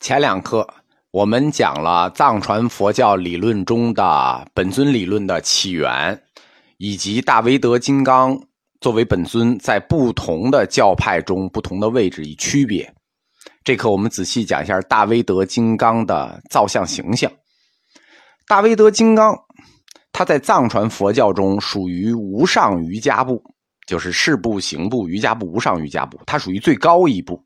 前两课我们讲了藏传佛教理论中的本尊理论的起源，以及大威德金刚作为本尊在不同的教派中不同的位置与区别。这课我们仔细讲一下大威德金刚的造像形象。大威德金刚，它在藏传佛教中属于无上瑜伽部，就是事部、行部、瑜伽部、无上瑜伽部，它属于最高一部。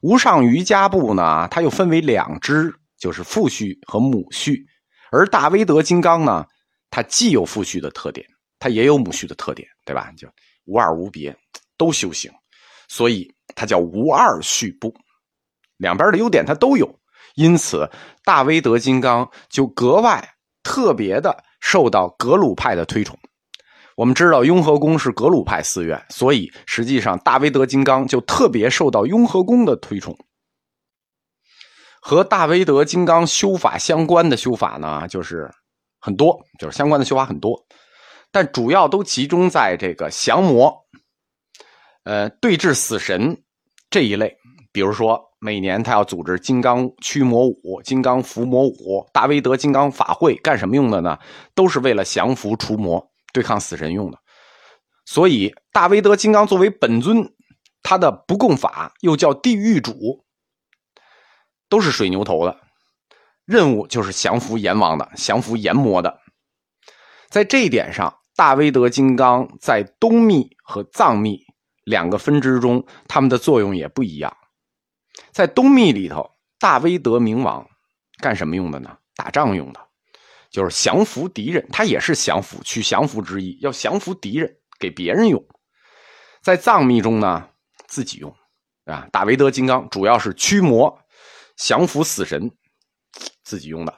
无上瑜伽部呢，它又分为两支，就是父序和母序。而大威德金刚呢，它既有父序的特点，它也有母序的特点，对吧？就无二无别，都修行，所以它叫无二序部。两边的优点它都有，因此大威德金刚就格外特别的受到格鲁派的推崇。我们知道雍和宫是格鲁派寺院，所以实际上大威德金刚就特别受到雍和宫的推崇。和大威德金刚修法相关的修法呢，就是很多，就是相关的修法很多，但主要都集中在这个降魔、呃对峙死神这一类。比如说，每年他要组织金刚驱魔舞、金刚伏魔舞、大威德金刚法会，干什么用的呢？都是为了降服除魔。对抗死神用的，所以大威德金刚作为本尊，他的不共法又叫地狱主，都是水牛头的，任务就是降服阎王的，降服阎魔的。在这一点上，大威德金刚在东密和藏密两个分支中，他们的作用也不一样。在东密里头，大威德明王干什么用的呢？打仗用的。就是降服敌人，他也是降服，取降服之意，要降服敌人，给别人用。在藏密中呢，自己用，啊，大威德金刚主要是驱魔、降服死神，自己用的。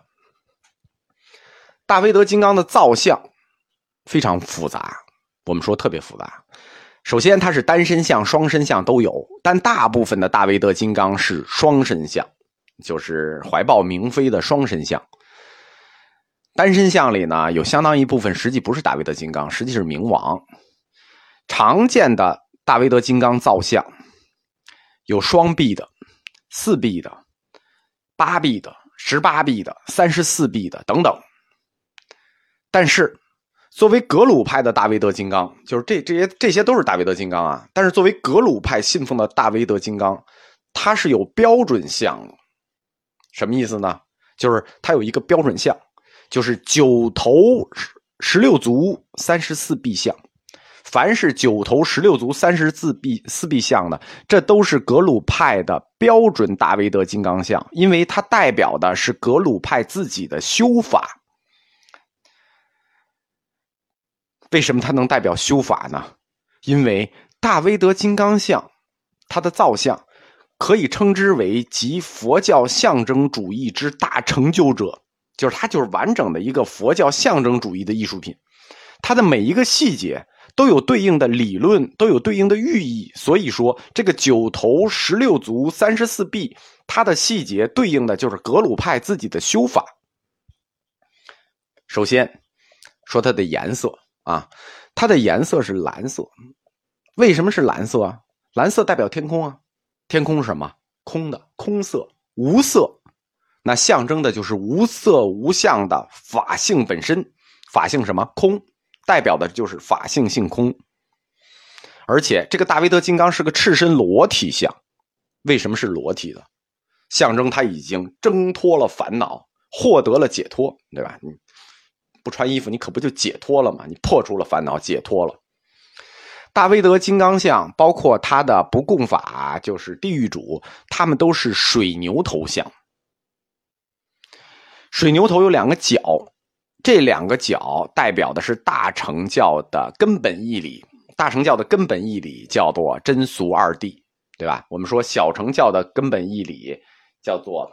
大威德金刚的造像非常复杂，我们说特别复杂。首先，它是单身像、双身像都有，但大部分的大威德金刚是双身像，就是怀抱明妃的双身像。单身像里呢，有相当一部分实际不是大威德金刚，实际是冥王。常见的大威德金刚造像有双臂的、四臂的、八臂的、十八臂的、三十四臂的等等。但是，作为格鲁派的大威德金刚，就是这这些这些都是大威德金刚啊。但是，作为格鲁派信奉的大威德金刚，它是有标准像，什么意思呢？就是它有一个标准像。就是九头十六足三十四臂像，凡是九头十六足三十四臂四臂像的，这都是格鲁派的标准大威德金刚像，因为它代表的是格鲁派自己的修法。为什么它能代表修法呢？因为大威德金刚像，它的造像可以称之为集佛教象征主义之大成就者。就是它就是完整的一个佛教象征主义的艺术品，它的每一个细节都有对应的理论，都有对应的寓意。所以说，这个九头十六足三十四臂，它的细节对应的就是格鲁派自己的修法。首先说它的颜色啊，它的颜色是蓝色。为什么是蓝色啊？蓝色代表天空啊，天空是什么？空的，空色，无色。那象征的就是无色无相的法性本身，法性什么空，代表的就是法性性空。而且这个大威德金刚是个赤身裸体像，为什么是裸体的？象征他已经挣脱了烦恼，获得了解脱，对吧？你不穿衣服，你可不就解脱了吗？你破除了烦恼，解脱了。大威德金刚像，包括他的不共法，就是地狱主，他们都是水牛头像。水牛头有两个角，这两个角代表的是大乘教的根本义理。大乘教的根本义理叫做真俗二谛，对吧？我们说小乘教的根本义理叫做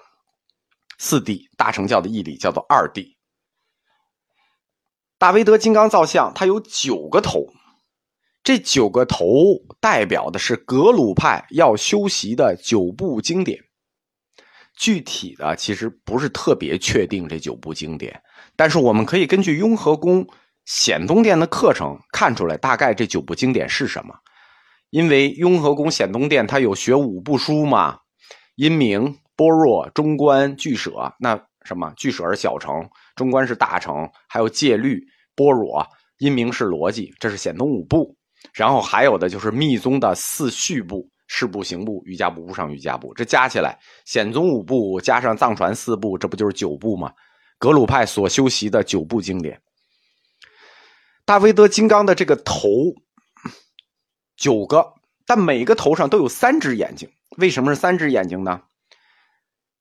四谛，大乘教的义理叫做二谛。大威德金刚造像，它有九个头，这九个头代表的是格鲁派要修习的九部经典。具体的其实不是特别确定这九部经典，但是我们可以根据雍和宫显宗殿的课程看出来，大概这九部经典是什么。因为雍和宫显宗殿它有学五部书嘛，阴明、般若、中观、俱舍。那什么？俱舍是小乘，中观是大乘，还有戒律、般若、因明是逻辑，这是显宗五部。然后还有的就是密宗的四序部：是部、行部、瑜伽部、无上瑜伽部。这加起来，显宗五部加上藏传四部，这不就是九部吗？格鲁派所修习的九部经典。大威德金刚的这个头，九个，但每个头上都有三只眼睛。为什么是三只眼睛呢？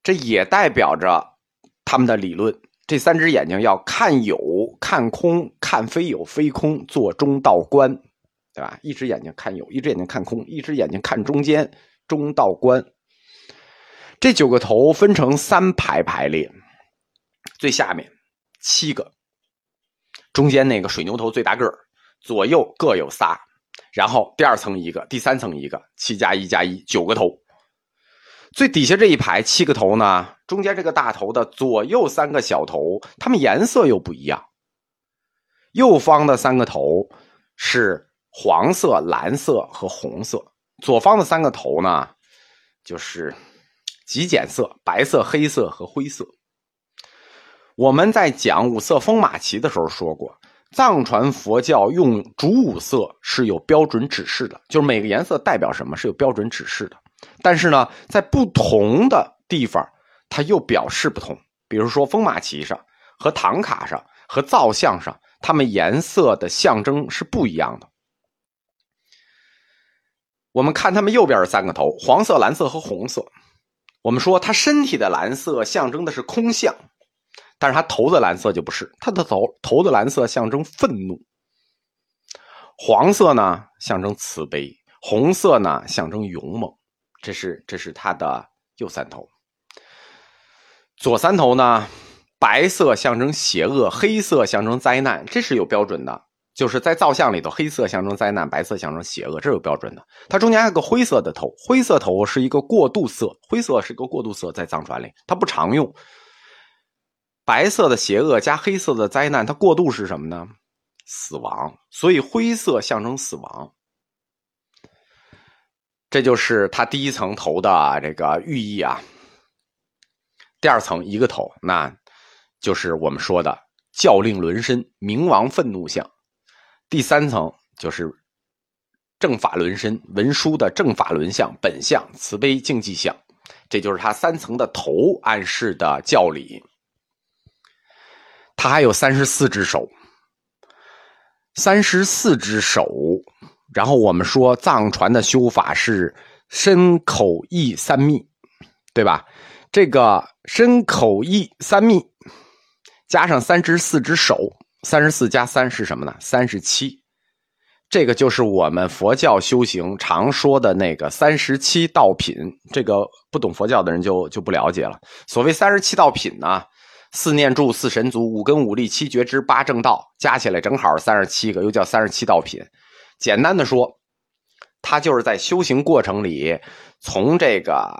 这也代表着他们的理论：这三只眼睛要看有、看空、看非有非空，做中道观，对吧？一只眼睛看有，一只眼睛看空，一只眼睛看中间，中道观。这九个头分成三排排列，最下面七个。中间那个水牛头最大个儿，左右各有仨，然后第二层一个，第三层一个，七加一加一，九个头。最底下这一排七个头呢，中间这个大头的左右三个小头，它们颜色又不一样。右方的三个头是黄色、蓝色和红色，左方的三个头呢，就是极简色，白色、黑色和灰色。我们在讲五色风马旗的时候说过，藏传佛教用主五色是有标准指示的，就是每个颜色代表什么是有标准指示的。但是呢，在不同的地方，它又表示不同。比如说风马旗上和唐卡上和造像上，它们颜色的象征是不一样的。我们看他们右边三个头，黄色、蓝色和红色。我们说他身体的蓝色象征的是空相。但是他头的蓝色就不是，他的头头的蓝色象征愤怒，黄色呢象征慈悲，红色呢象征勇猛，这是这是他的右三头。左三头呢，白色象征邪恶，黑色象征灾难，这是有标准的，就是在造像里头，黑色象征灾难，白色象征邪恶，这是有标准的。它中间还有个灰色的头，灰色头是一个过渡色，灰色是一个过渡色，在藏传里它不常用。白色的邪恶加黑色的灾难，它过渡是什么呢？死亡，所以灰色象征死亡。这就是它第一层头的这个寓意啊。第二层一个头，那就是我们说的教令轮身，冥王愤怒像。第三层就是正法轮身，文殊的正法轮相本相，慈悲竞技相。这就是他三层的头暗示的教理。他还有三十四只手，三十四只手。然后我们说藏传的修法是身口意三密，对吧？这个身口意三密加上三只四只手，三十四加三是什么呢？三十七。这个就是我们佛教修行常说的那个三十七道品。这个不懂佛教的人就就不了解了。所谓三十七道品呢？四念住、四神足、五根五力、七觉知、八正道，加起来正好三十七个，又叫三十七道品。简单的说，它就是在修行过程里，从这个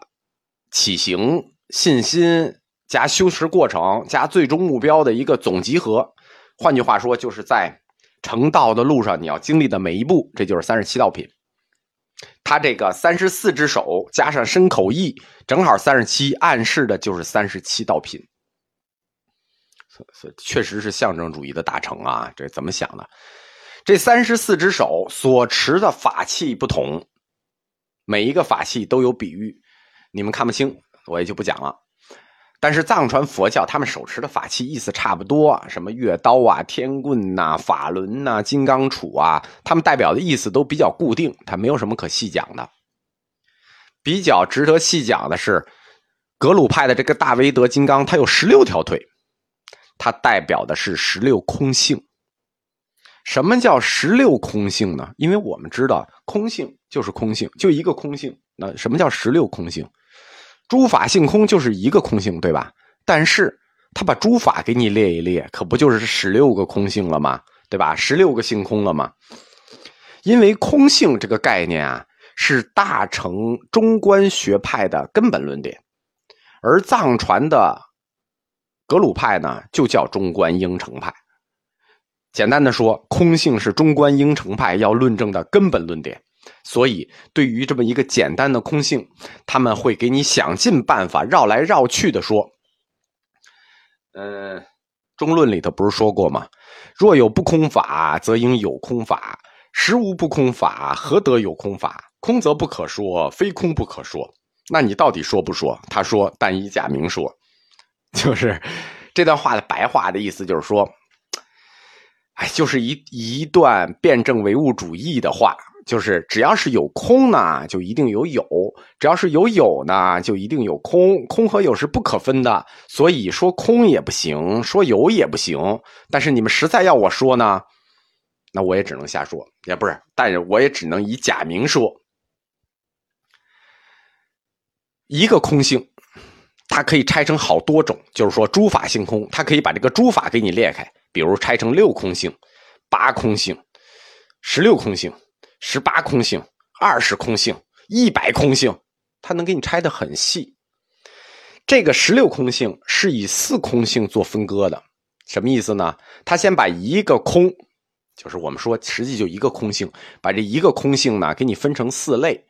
起行、信心加修持过程加最终目标的一个总集合。换句话说，就是在成道的路上，你要经历的每一步，这就是三十七道品。他这个三十四只手加上身口意，正好三十七，暗示的就是三十七道品。确实是象征主义的大成啊！这怎么想的？这三十四只手所持的法器不同，每一个法器都有比喻，你们看不清，我也就不讲了。但是藏传佛教他们手持的法器意思差不多，什么月刀啊、天棍呐、法轮呐、金刚杵啊，他们代表的意思都比较固定，它没有什么可细讲的。比较值得细讲的是，格鲁派的这个大威德金刚，它有十六条腿。它代表的是十六空性。什么叫十六空性呢？因为我们知道空性就是空性，就一个空性。那什么叫十六空性？诸法性空就是一个空性，对吧？但是他把诸法给你列一列，可不就是十六个空性了吗？对吧？十六个性空了吗？因为空性这个概念啊，是大乘中观学派的根本论点，而藏传的。格鲁派呢，就叫中观应成派。简单的说，空性是中观应成派要论证的根本论点。所以对于这么一个简单的空性，他们会给你想尽办法绕来绕去的说。嗯，中论里头不是说过吗？若有不空法，则应有空法；实无不空法，何得有空法？空则不可说，非空不可说。那你到底说不说？他说：“但以假名说。”就是这段话的白话的意思，就是说，哎，就是一一段辩证唯物主义的话，就是只要是有空呢，就一定有有；只要是有有呢，就一定有空。空和有是不可分的，所以说空也不行，说有也不行。但是你们实在要我说呢，那我也只能瞎说，也不是，但是我也只能以假名说。一个空性，它可以拆成好多种，就是说诸法性空，它可以把这个诸法给你裂开，比如拆成六空性、八空性、十六空性、十八空性、二十空性、一百空性，它能给你拆的很细。这个十六空性是以四空性做分割的，什么意思呢？他先把一个空，就是我们说实际就一个空性，把这一个空性呢给你分成四类。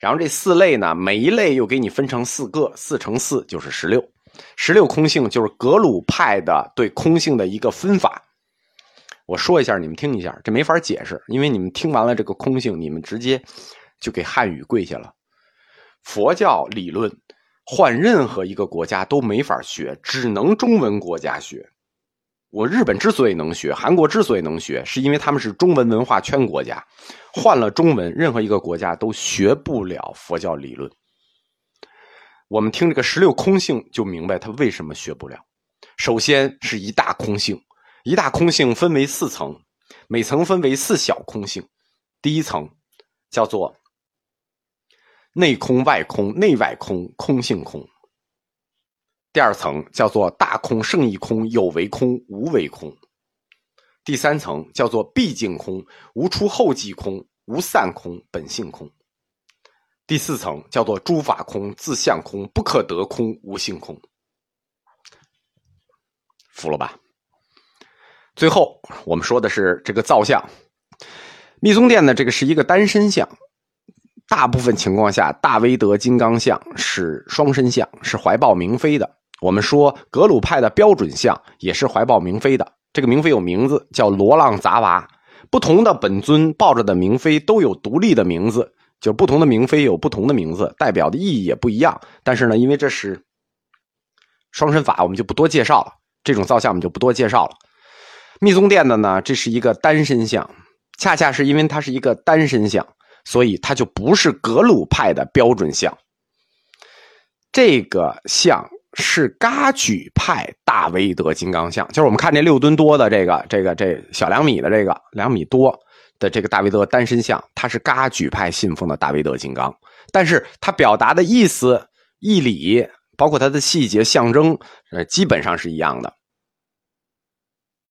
然后这四类呢，每一类又给你分成四个，四乘四就是十六。十六空性就是格鲁派的对空性的一个分法。我说一下，你们听一下，这没法解释，因为你们听完了这个空性，你们直接就给汉语跪下了。佛教理论换任何一个国家都没法学，只能中文国家学。我日本之所以能学，韩国之所以能学，是因为他们是中文文化圈国家。换了中文，任何一个国家都学不了佛教理论。我们听这个十六空性，就明白他为什么学不了。首先是一大空性，一大空性分为四层，每层分为四小空性。第一层叫做内空、外空、内外空、空性空。第二层叫做大空、圣义空、有为空、无为空。第三层叫做毕竟空、无出后继空、无散空、本性空。第四层叫做诸法空、自相空、不可得空、无性空。服了吧？最后我们说的是这个造像，密宗殿呢，这个是一个单身像。大部分情况下，大威德金刚像是双身像，是怀抱明妃的。我们说格鲁派的标准像也是怀抱明妃的，这个明妃有名字叫罗浪杂娃。不同的本尊抱着的明妃都有独立的名字，就不同的明妃有不同的名字，代表的意义也不一样。但是呢，因为这是双身法，我们就不多介绍了。这种造像我们就不多介绍了。密宗殿的呢，这是一个单身像，恰恰是因为它是一个单身像，所以它就不是格鲁派的标准像。这个像。是噶举派大威德金刚像，就是我们看这六吨多的这个这个这小两米的这个两米多的这个大威德单身像，它是噶举派信奉的大威德金刚，但是它表达的意思、义理，包括它的细节、象征，呃，基本上是一样的。